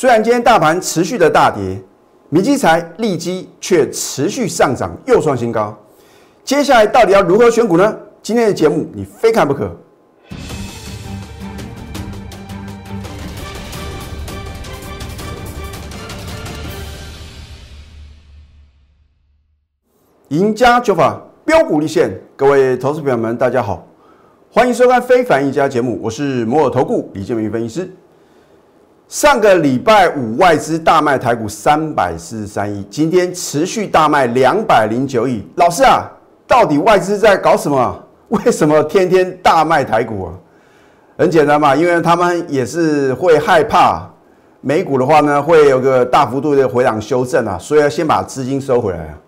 虽然今天大盘持续的大跌，明基材、利基却持续上涨，又创新高。接下来到底要如何选股呢？今天的节目你非看不可。赢家九法标股立现，各位投资朋友们，大家好，欢迎收看《非凡一家》节目，我是摩尔投顾李建明分析师。上个礼拜五外资大卖台股三百四十三亿，今天持续大卖两百零九亿。老师啊，到底外资在搞什么？为什么天天大卖台股啊？很简单嘛，因为他们也是会害怕美股的话呢，会有个大幅度的回档修正啊，所以要先把资金收回来啊。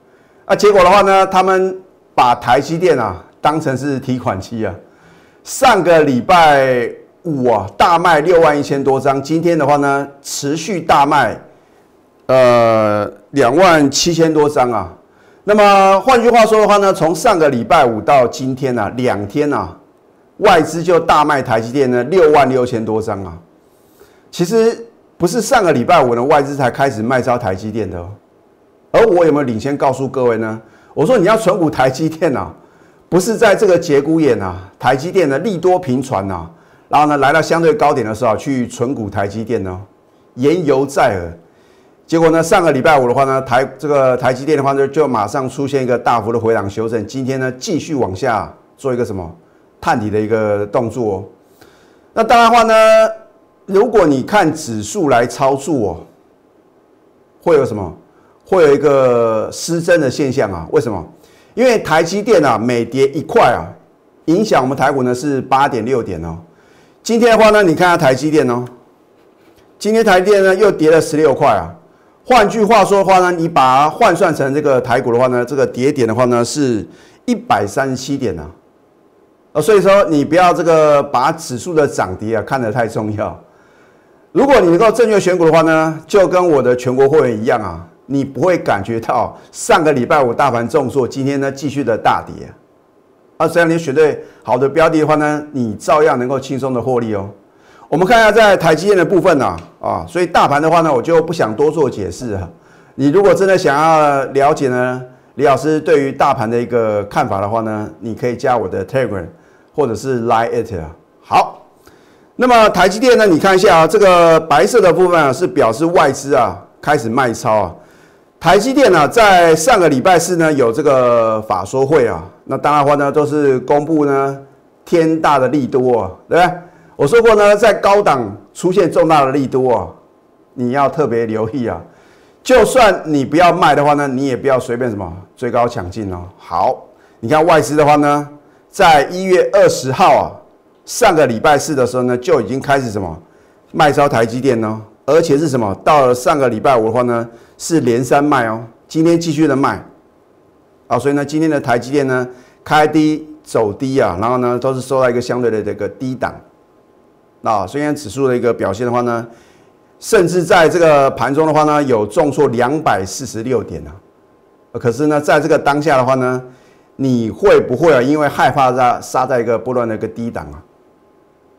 啊，结果的话呢，他们把台积电啊当成是提款机啊。上个礼拜五啊大卖六万一千多张，今天的话呢持续大卖，呃两万七千多张啊。那么换句话说的话呢，从上个礼拜五到今天呢，两天呐，外资就大卖台积电呢六万六千多张啊。其实不是上个礼拜五呢外资才开始卖超台积电的哦。而我有没有领先告诉各位呢？我说你要存股台积电啊，不是在这个节骨眼啊，台积电的利多频传呐，然后呢来到相对高点的时候去存股台积电呢，言犹在耳。结果呢上个礼拜五的话呢，台这个台积电的话呢就马上出现一个大幅的回档修正，今天呢继续往下做一个什么探底的一个动作哦。那当然话呢，如果你看指数来操作哦，会有什么？会有一个失真的现象啊？为什么？因为台积电啊，每跌一块啊，影响我们台股呢是八点六点哦。今天的话呢，你看下台积电哦，今天台积电呢又跌了十六块啊。换句话说的话呢，你把它换算成这个台股的话呢，这个跌点的话呢是一百三十七点啊。呃，所以说你不要这个把指数的涨跌啊看得太重要。如果你能够正确选股的话呢，就跟我的全国会员一样啊。你不会感觉到上个礼拜五大盘重挫，今天呢继续的大跌！只要你选对好的标的的话呢，你照样能够轻松的获利哦。我们看一下在台积电的部分呢啊，所以大盘的话呢，我就不想多做解释啊。你如果真的想要了解呢，李老师对于大盘的一个看法的话呢，你可以加我的 Telegram 或者是 Line it 啊。好，那么台积电呢，你看一下啊，这个白色的部分啊是表示外资啊开始卖超啊。台积电呢，在上个礼拜四呢有这个法说会啊，那当然话呢都是公布呢天大的利多啊，对不对？我说过呢，在高档出现重大的利多啊，你要特别留意啊。就算你不要卖的话呢，你也不要随便什么追高抢进哦。好，你看外资的话呢，在一月二十号啊，上个礼拜四的时候呢就已经开始什么卖超台积电呢，而且是什么？到了上个礼拜五的话呢？是连三卖哦，今天继续的卖，啊，所以呢，今天的台积电呢开低走低啊，然后呢都是收到一个相对的这个低档，啊，虽然指数的一个表现的话呢，甚至在这个盘中的话呢有重挫两百四十六点啊，可是呢在这个当下的话呢，你会不会啊因为害怕杀杀在一个波段的一个低档啊？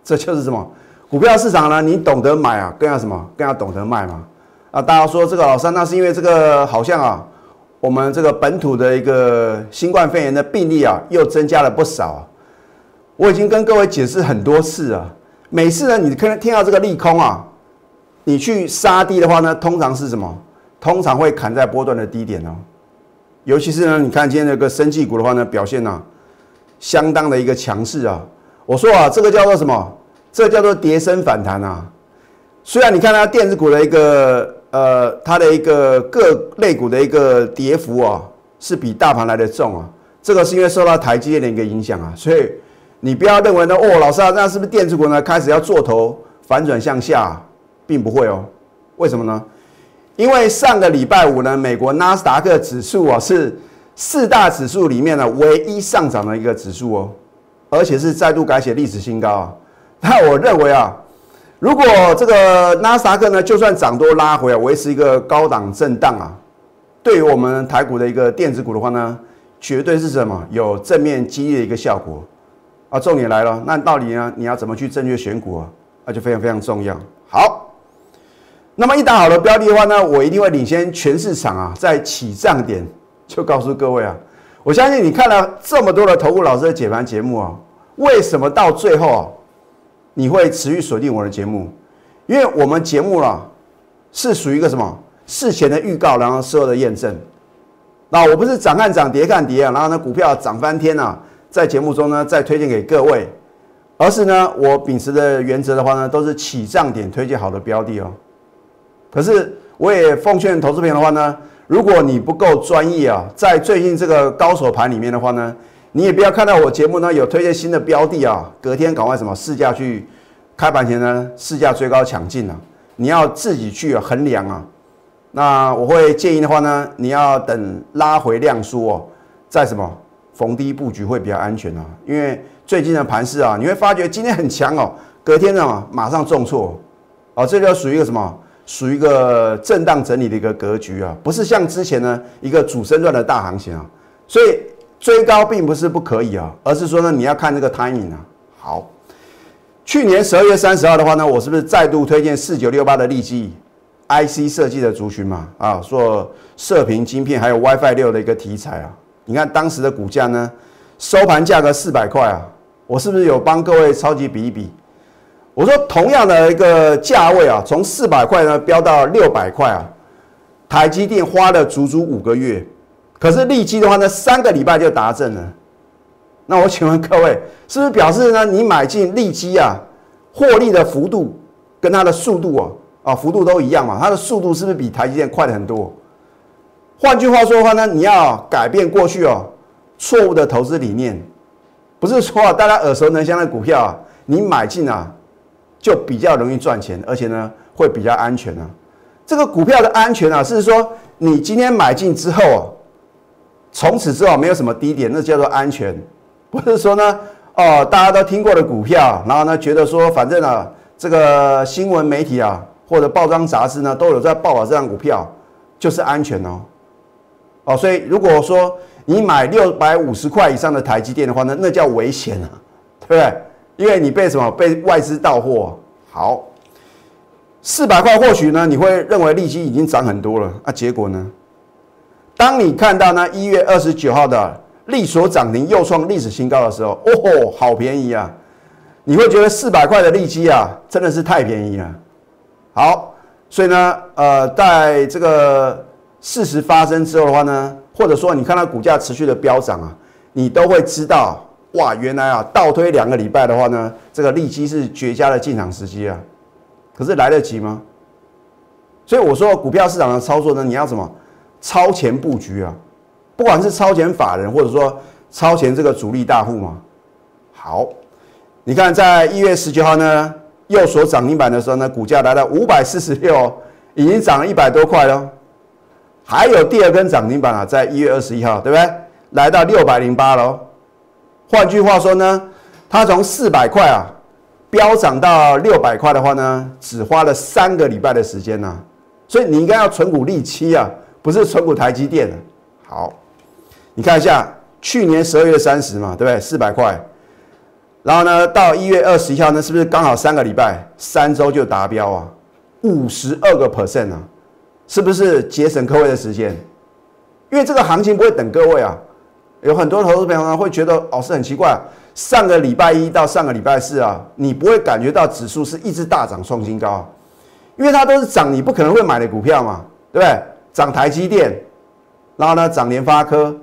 这就是什么股票市场呢？你懂得买啊，更要什么？更要懂得卖嘛。啊，大家说这个老三，那是因为这个好像啊，我们这个本土的一个新冠肺炎的病例啊，又增加了不少。啊我已经跟各位解释很多次啊，每次呢，你可能听到这个利空啊，你去杀低的话呢，通常是什么？通常会砍在波段的低点哦。尤其是呢，你看今天那个生技股的话呢，表现呢，相当的一个强势啊。我说啊，这个叫做什么？这叫做跌升反弹啊。虽然你看它电子股的一个。呃，它的一个各类股的一个跌幅啊，是比大盘来的重啊。这个是因为受到台积电的一个影响啊，所以你不要认为呢，哦，老师啊，那是不是电子股呢开始要做头反转向下，并不会哦。为什么呢？因为上个礼拜五呢，美国纳斯达克指数啊是四大指数里面呢唯一上涨的一个指数哦，而且是再度改写历史新高啊。那我认为啊。如果这个纳斯达克呢，就算涨多拉回来，维持一个高档震荡啊，对于我们台股的一个电子股的话呢，绝对是什么有正面激励的一个效果啊。重点来了，那到底呢，你要怎么去正确选股啊？那就非常非常重要。好，那么一打好的标的的话呢，我一定会领先全市场啊，在起涨点就告诉各位啊，我相信你看了这么多的投顾老师的解盘节目啊，为什么到最后啊，你会持续锁定我的节目？因为我们节目啊，是属于一个什么事前的预告，然后事后的验证。那我不是涨看涨，跌看跌啊，然后呢股票涨翻天啊，在节目中呢再推荐给各位，而是呢我秉持的原则的话呢，都是起涨点推荐好的标的哦。可是我也奉劝投资朋友的话呢，如果你不够专业啊，在最近这个高手盘里面的话呢，你也不要看到我节目呢有推荐新的标的啊，隔天赶快什么试驾去，开盘前呢试驾追高抢进啊，你要自己去衡量啊。那我会建议的话呢，你要等拉回量缩哦，在什么逢低布局会比较安全啊。因为最近的盘势啊，你会发觉今天很强哦，隔天呢马上重挫，哦，这就属于一个什么？属于一个震荡整理的一个格局啊，不是像之前呢一个主升段的大行情啊，所以追高并不是不可以啊，而是说呢你要看这个 timing 啊。好，去年十二月三十号的话呢，我是不是再度推荐四九六八的利基 IC 设计的族群嘛？啊，做射频晶片还有 WiFi 六的一个题材啊。你看当时的股价呢，收盘价格四百块啊，我是不是有帮各位超级比一比？我说同样的一个价位啊，从四百块呢飙到六百块啊，台积电花了足足五个月，可是利基的话呢，三个礼拜就达阵了。那我请问各位，是不是表示呢，你买进利基啊，获利的幅度跟它的速度啊，啊幅度都一样嘛？它的速度是不是比台积电快很多？换句话说的话呢，你要改变过去哦错误的投资理念，不是说大家耳熟能详的股票啊，你买进啊。就比较容易赚钱，而且呢会比较安全啊。这个股票的安全啊，是说你今天买进之后啊，从此之后没有什么低点，那叫做安全。不是说呢，哦，大家都听过的股票，然后呢觉得说反正啊，这个新闻媒体啊或者报章杂志呢都有在报道这张股票，就是安全哦。哦，所以如果说你买六百五十块以上的台积电的话呢，那叫危险啊，对不对？因为你被什么被外资到货，好，四百块或许呢你会认为利息已经涨很多了啊，结果呢，当你看到呢一月二十九号的利所涨停又创历史新高的时候，哦吼，好便宜啊，你会觉得四百块的利基啊真的是太便宜了。好，所以呢，呃，在这个事实发生之后的话呢，或者说你看到股价持续的飙涨啊，你都会知道。哇，原来啊，倒推两个礼拜的话呢，这个利基是绝佳的进场时机啊。可是来得及吗？所以我说，股票市场的操作呢，你要什么？超前布局啊，不管是超前法人，或者说超前这个主力大户嘛。好，你看在一月十九号呢，右手涨停板的时候呢，股价来到五百四十六，已经涨了一百多块了。还有第二根涨停板啊，在一月二十一号，对不对？来到六百零八了。换句话说呢，它从四百块啊飙涨到六百块的话呢，只花了三个礼拜的时间呢。所以你应该要存股利期啊，不是存股台积电的。好，你看一下去年十二月三十嘛，对不对？四百块，然后呢到一月二十一号呢，是不是刚好三个礼拜，三周就达标啊？五十二个 percent 啊，是不是节省各位的时间？因为这个行情不会等各位啊。有很多投资朋友呢会觉得哦是很奇怪，上个礼拜一到上个礼拜四啊，你不会感觉到指数是一直大涨创新高，因为它都是涨你不可能会买的股票嘛，对不对？涨台积电，然后呢涨联发科，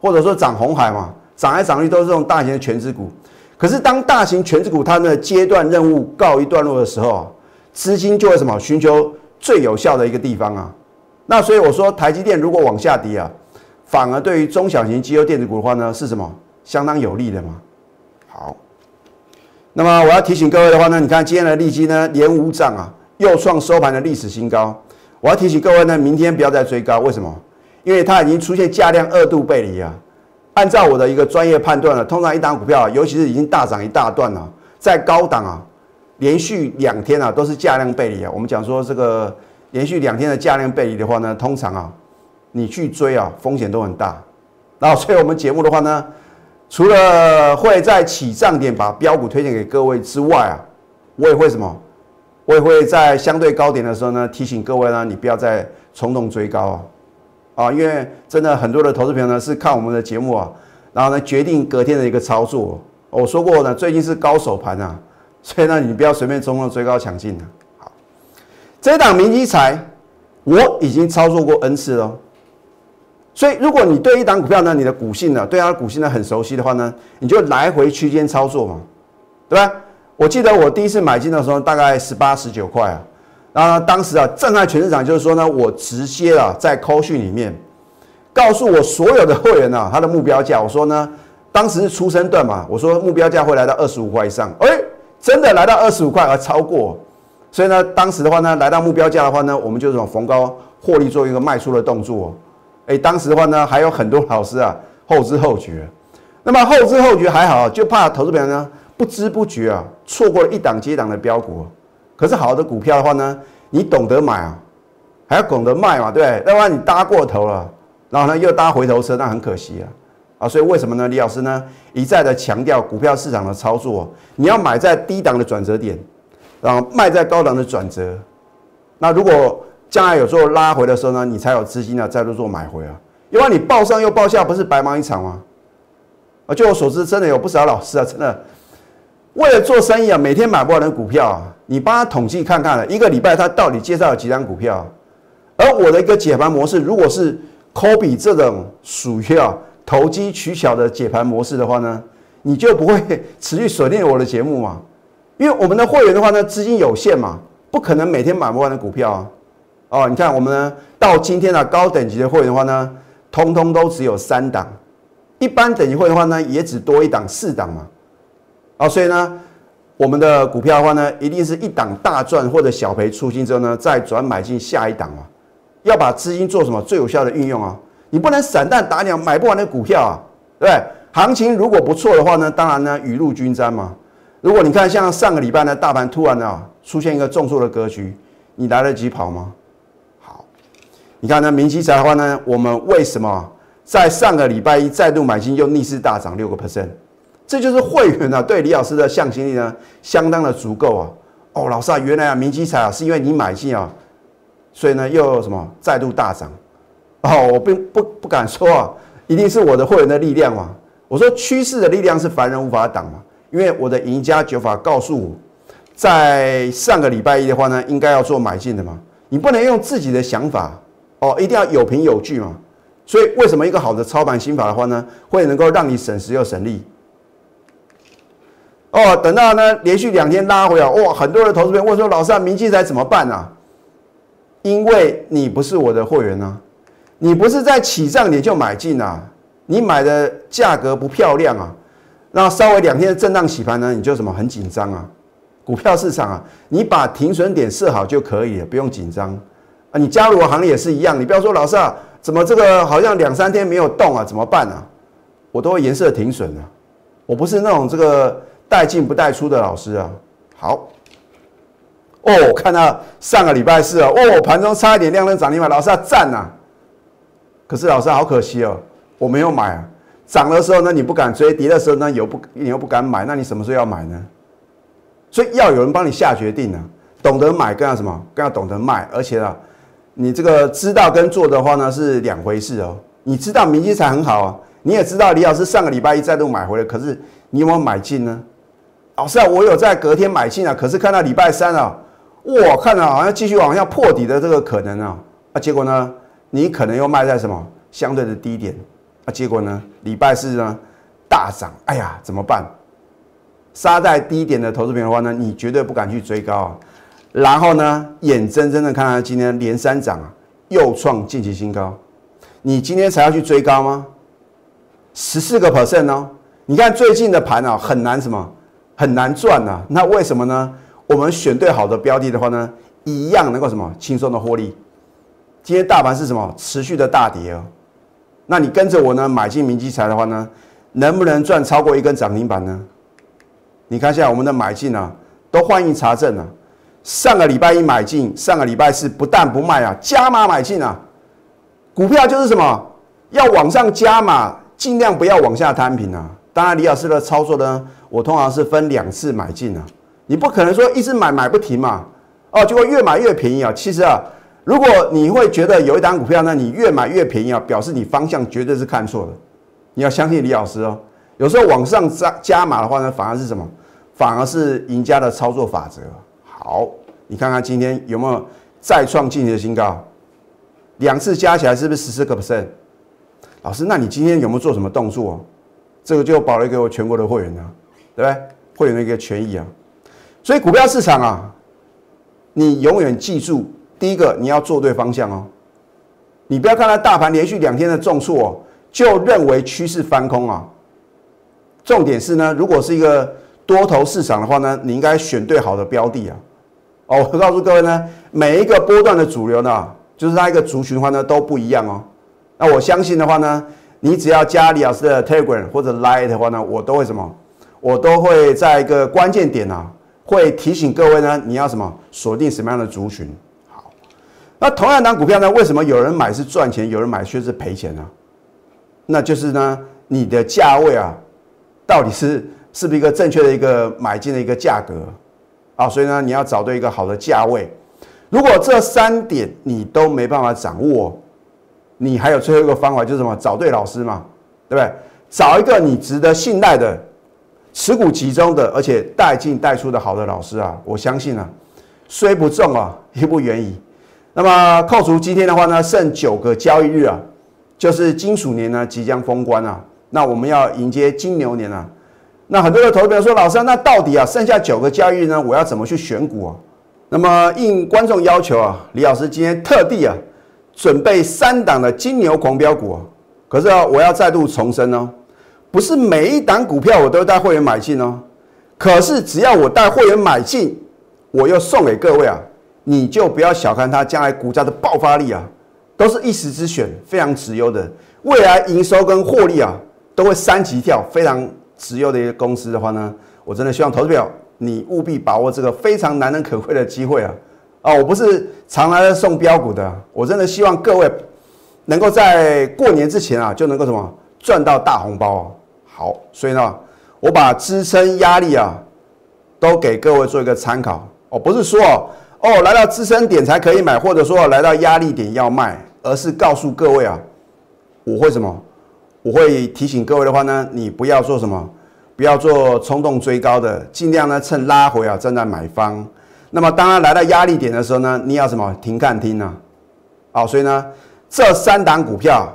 或者说涨红海嘛，涨来涨去都是这种大型的全资股。可是当大型全资股它的阶段任务告一段落的时候，资金就会什么寻求最有效的一个地方啊。那所以我说台积电如果往下跌啊。反而对于中小型机优电子股的话呢，是什么相当有利的嘛？好，那么我要提醒各位的话呢，你看今天的利基呢连五涨啊，又创收盘的历史新高。我要提醒各位呢，明天不要再追高，为什么？因为它已经出现价量二度背离啊。按照我的一个专业判断呢，通常一档股票，尤其是已经大涨一大段了，在高档啊，连续两天啊都是价量背离啊。我们讲说这个连续两天的价量背离的话呢，通常啊。你去追啊，风险都很大。然后，所以我们节目的话呢，除了会在起涨点把标股推荐给各位之外啊，我也会什么我也会在相对高点的时候呢，提醒各位呢，你不要再冲动追高啊，啊，因为真的很多的投资朋友呢是看我们的节目啊，然后呢决定隔天的一个操作。我说过呢，最近是高手盘啊，所以呢你不要随便冲动追高抢进啊。好，这档明基财我已经操作过 N 次了，所以如果你对一档股票呢，你的股性呢，对它的股性呢很熟悉的话呢，你就来回区间操作嘛，对吧？我记得我第一次买进的时候，大概十八、十九块啊。然后当时啊，震撼全市场，就是说呢，我直接啊，在扣讯里面告诉我所有的会员啊，他的目标价。我说呢，当时是出生段嘛，我说目标价会来到二十五块以上。哎，真的来到二十五块而超过。所以呢，当时的话呢，来到目标价的话呢，我们就这种逢高获利做一个卖出的动作。哎，当时的话呢，还有很多老师啊，后知后觉。那么后知后觉还好，就怕投资友呢。不知不觉啊，错过了一档接档的标股。可是好的股票的话呢，你懂得买啊，还要懂得卖嘛，对不对？要不然你搭过头了，然后呢又搭回头车，那很可惜啊。啊，所以为什么呢？李老师呢一再的强调股票市场的操作，你要买在低档的转折点，然后卖在高档的转折。那如果将来有做拉回的时候呢，你才有资金呢再度做买回啊。因为你报上又报下，不是白忙一场吗？啊，就我所知，真的有不少老师啊，真的。为了做生意啊，每天买不完的股票啊，你帮他统计看看，一个礼拜他到底介绍了几张股票？而我的一个解盘模式，如果是科比这种属于啊投机取巧的解盘模式的话呢，你就不会持续锁定我的节目嘛？因为我们的会员的话呢，资金有限嘛，不可能每天买不完的股票啊。哦，你看我们呢，到今天的高等级的会员的话呢，通通都只有三档，一般等级会员的话呢，也只多一档四档嘛。啊，所以呢，我们的股票的话呢，一定是一档大赚或者小赔出清之后呢，再转买进下一档啊。要把资金做什么最有效的运用啊？你不能散弹打鸟，买不完的股票啊，对对？行情如果不错的话呢，当然呢雨露均沾嘛。如果你看像上个礼拜呢，大盘突然啊出现一个重挫的格局，你来得及跑吗？好，你看呢，明基财的话呢，我们为什么在上个礼拜一再度买进又逆势大涨六个 percent？这就是会员啊，对李老师的向心力呢，相当的足够啊。哦，老师啊，原来啊，明基彩啊，是因为你买进啊，所以呢，又什么再度大涨。哦，我并不不敢说啊，一定是我的会员的力量嘛。我说趋势的力量是凡人无法挡嘛，因为我的赢家九法告诉我，在上个礼拜一的话呢，应该要做买进的嘛。你不能用自己的想法哦，一定要有凭有据嘛。所以为什么一个好的操盘心法的话呢，会能够让你省时又省力？哦，等到呢连续两天拉回来，哇，很多的投资友问说：“老师啊，明基才怎么办啊？”因为你不是我的会员啊，你不是在起涨点就买进啊，你买的价格不漂亮啊，那稍微两天的震荡洗盘呢，你就什么很紧张啊？股票市场啊，你把停损点设好就可以了，不用紧张啊。你加入我行业也是一样，你不要说老师啊，怎么这个好像两三天没有动啊，怎么办啊？我都会颜色停损的，我不是那种这个。带进不带出的老师啊，好哦，看到上个礼拜四啊，哦，盘中差一点亮灯涨停板，老师要赞呐。可是老师好可惜哦，我没有买啊。涨的时候呢，你不敢追；跌的时候呢，又不你又不敢买，那你什么时候要买呢？所以要有人帮你下决定啊，懂得买更要什么？更要懂得卖。而且啊，你这个知道跟做的话呢是两回事哦。你知道明基才很好啊，你也知道李老师上个礼拜一再度买回来，可是你有没有买进呢？老师啊，我有在隔天买进啊，可是看到礼拜三啊，哇，看到好像继续往下破底的这个可能啊，啊，结果呢，你可能又卖在什么相对的低点，啊，结果呢，礼拜四呢大涨，哎呀，怎么办？杀在低点的投资品的话呢，你绝对不敢去追高啊。然后呢，眼睁睁的看到今天连三涨啊，又创近期新高，你今天才要去追高吗？十四个 percent 哦，你看最近的盘啊，很难什么？很难赚呐，那为什么呢？我们选对好的标的的话呢，一样能够什么轻松的获利。今天大盘是什么持续的大跌哦，那你跟着我呢买进明基材的话呢，能不能赚超过一根涨停板呢？你看一下我们的买进啊，都欢迎查证啊。上个礼拜一买进，上个礼拜四不但不卖啊，加码买进啊。股票就是什么，要往上加码，尽量不要往下摊平啊。当然，李老师的操作呢，我通常是分两次买进啊。你不可能说一直买买不停嘛，哦，结果越买越便宜啊。其实啊，如果你会觉得有一档股票呢，你越买越便宜啊，表示你方向绝对是看错了。你要相信李老师哦。有时候往上加加码的话呢，反而是什么？反而是赢家的操作法则。好，你看看今天有没有再创近期的新高？两次加起来是不是十四个 percent？老师，那你今天有没有做什么动作？这个就保留给我全国的会员呢，对不对？会员的一个权益啊。所以股票市场啊，你永远记住，第一个你要做对方向哦。你不要看到大盘连续两天的重挫，就认为趋势翻空啊。重点是呢，如果是一个多头市场的话呢，你应该选对好的标的啊。哦，我告诉各位呢，每一个波段的主流呢，就是它一个族群的话呢都不一样哦。那我相信的话呢，你只要加李老师的 Telegram 或者 Line 的话呢，我都会什么？我都会在一个关键点啊，会提醒各位呢，你要什么锁定什么样的族群？好，那同样档股票呢，为什么有人买是赚钱，有人买却是赔钱呢？那就是呢，你的价位啊，到底是是不是一个正确的一个买进的一个价格啊？所以呢，你要找对一个好的价位。如果这三点你都没办法掌握，你还有最后一个方法，就是什么？找对老师嘛，对不对？找一个你值得信赖的、持股集中的，而且带进带出的好的老师啊！我相信啊，虽不中啊，亦不远矣。那么扣除今天的话呢，剩九个交易日啊，就是金属年呢即将封关啊。那我们要迎接金牛年啊。那很多的投资者说，老师，那到底啊剩下九个交易日呢，我要怎么去选股啊？那么应观众要求啊，李老师今天特地啊。准备三档的金牛狂飙股，可是啊，我要再度重申哦，不是每一档股票我都带会员买进哦。可是只要我带会员买进，我又送给各位啊，你就不要小看它将来股价的爆发力啊，都是一时之选，非常直优的，未来营收跟获利啊都会三级跳，非常直优的一个公司的话呢，我真的希望投资表你务必把握这个非常难能可贵的机会啊。啊，我不是常来送标股的，我真的希望各位能够在过年之前啊，就能够什么赚到大红包啊。好，所以呢，我把支撑压力啊，都给各位做一个参考。哦，不是说哦，来到支撑点才可以买，或者说来到压力点要卖，而是告诉各位啊，我会什么？我会提醒各位的话呢，你不要做什么，不要做冲动追高的，尽量呢趁拉回啊站在买方。那么，当它来到压力点的时候呢，你要什么停看听呢？啊，所以呢，这三档股票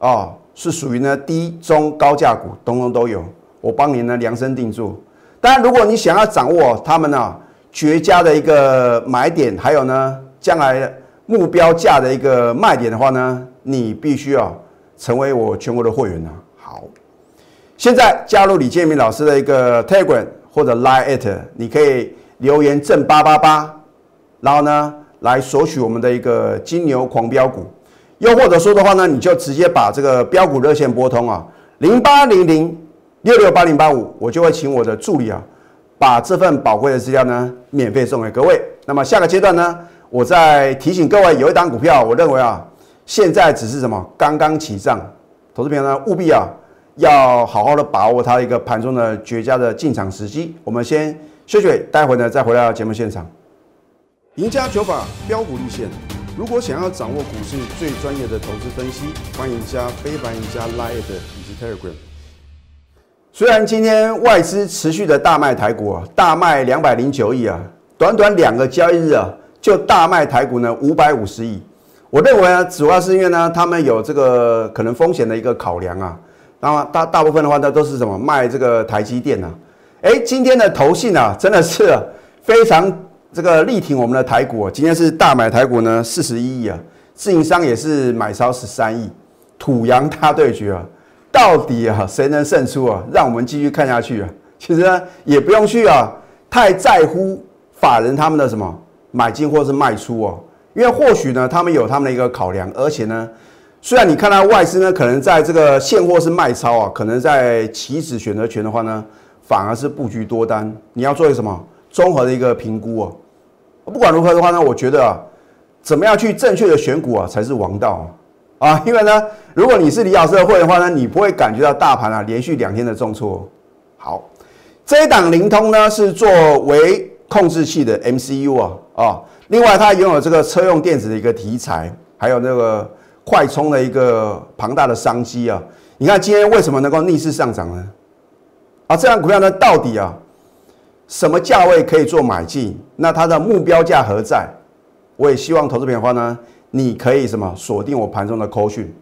啊，是属于呢低中高价股，通通都有，我帮你呢量身定做。当然，如果你想要掌握他们呢绝佳的一个买点，还有呢将来目标价的一个卖点的话呢，你必须要成为我全国的会员呢。好，现在加入李建明老师的一个 Telegram 或者 Line 你可以。留言正八八八，然后呢，来索取我们的一个金牛狂飙股，又或者说的话呢，你就直接把这个标股热线拨通啊，零八零零六六八零八五，我就会请我的助理啊，把这份宝贵的资料呢，免费送给各位。那么下个阶段呢，我再提醒各位，有一档股票，我认为啊，现在只是什么刚刚起涨，投资朋友呢，务必啊，要好好的把握它一个盘中的绝佳的进场时机。我们先。休息，待会呢再回到节目现场。赢家九法标股立线，如果想要掌握股市最专业的投资分析，欢迎加非凡、赢家 Line 以及 Telegram。虽然今天外资持续的大卖台股啊，大卖两百零九亿啊，短短两个交易日啊，就大卖台股呢五百五十亿。我认为啊，主要是因为呢，他们有这个可能风险的一个考量啊。那么大大部分的话呢，都是什么卖这个台积电呢？哎，今天的投信啊，真的是非常这个力挺我们的台股。今天是大买台股呢，四十一亿啊，自营商也是买超十三亿，土洋大对决啊，到底啊谁能胜出啊？让我们继续看下去啊。其实呢，也不用去啊太在乎法人他们的什么买进或是卖出哦，因为或许呢他们有他们的一个考量，而且呢，虽然你看到外资呢可能在这个现货是卖超啊，可能在期指选择权的话呢。反而是布局多单，你要做一个什么综合的一个评估哦。不管如何的话呢，我觉得，怎么样去正确的选股啊，才是王道啊。因为呢，如果你是李老师的会的话呢，你不会感觉到大盘啊连续两天的重挫。好，这一档灵通呢是作为控制器的 MCU 啊，啊。另外，它拥有这个车用电子的一个题材，还有那个快充的一个庞大的商机啊。你看今天为什么能够逆势上涨呢？啊，这张股票呢，到底啊什么价位可以做买进？那它的目标价何在？我也希望投资朋友的话呢，你可以什么锁定我盘中的扣讯。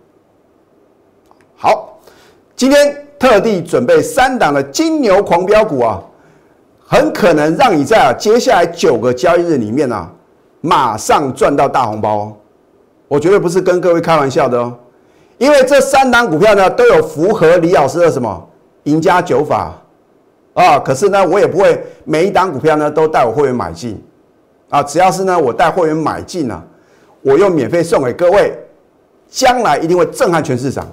好，今天特地准备三档的金牛狂飙股啊，很可能让你在啊接下来九个交易日里面啊，马上赚到大红包哦。我绝对不是跟各位开玩笑的哦，因为这三档股票呢都有符合李老师的什么赢家九法啊。可是呢，我也不会每一档股票呢都带我会员买进啊。只要是呢我带会员买进呢，我又免费送给各位，将来一定会震撼全市场。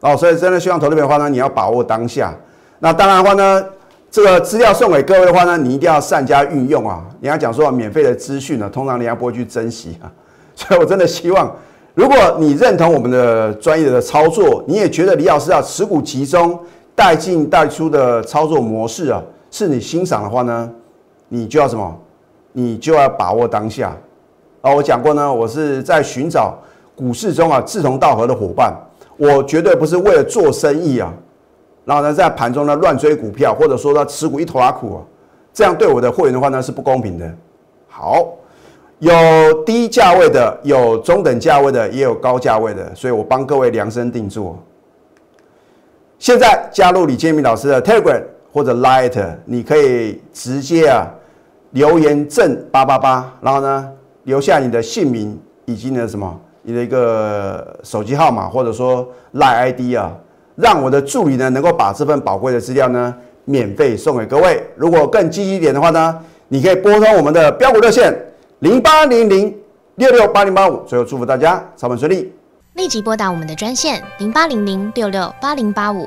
哦，所以真的希望投资者的话呢，你要把握当下。那当然的话呢，这个资料送给各位的话呢，你一定要善加运用啊。人家讲说免费的资讯呢，通常人家不会去珍惜啊。所以我真的希望，如果你认同我们的专业的操作，你也觉得李老师要持股集中、带进带出的操作模式啊，是你欣赏的话呢，你就要什么？你就要把握当下。啊，我讲过呢，我是在寻找股市中啊志同道合的伙伴。我绝对不是为了做生意啊，然后呢，在盘中呢乱追股票，或者说他持股一头拉苦啊，这样对我的会员的话呢是不公平的。好，有低价位的，有中等价位的，也有高价位的，所以我帮各位量身定做。现在加入李建明老师的 Telegram 或者 Light，你可以直接啊留言正八八八，然后呢留下你的姓名以及呢什么。你的一个手机号码或者说 Lite ID 啊，让我的助理呢能够把这份宝贵的资料呢免费送给各位。如果更积极一点的话呢，你可以拨通我们的标股热线零八零零六六八零八五。最后祝福大家操盘顺利，立即拨打我们的专线零八零零六六八零八五。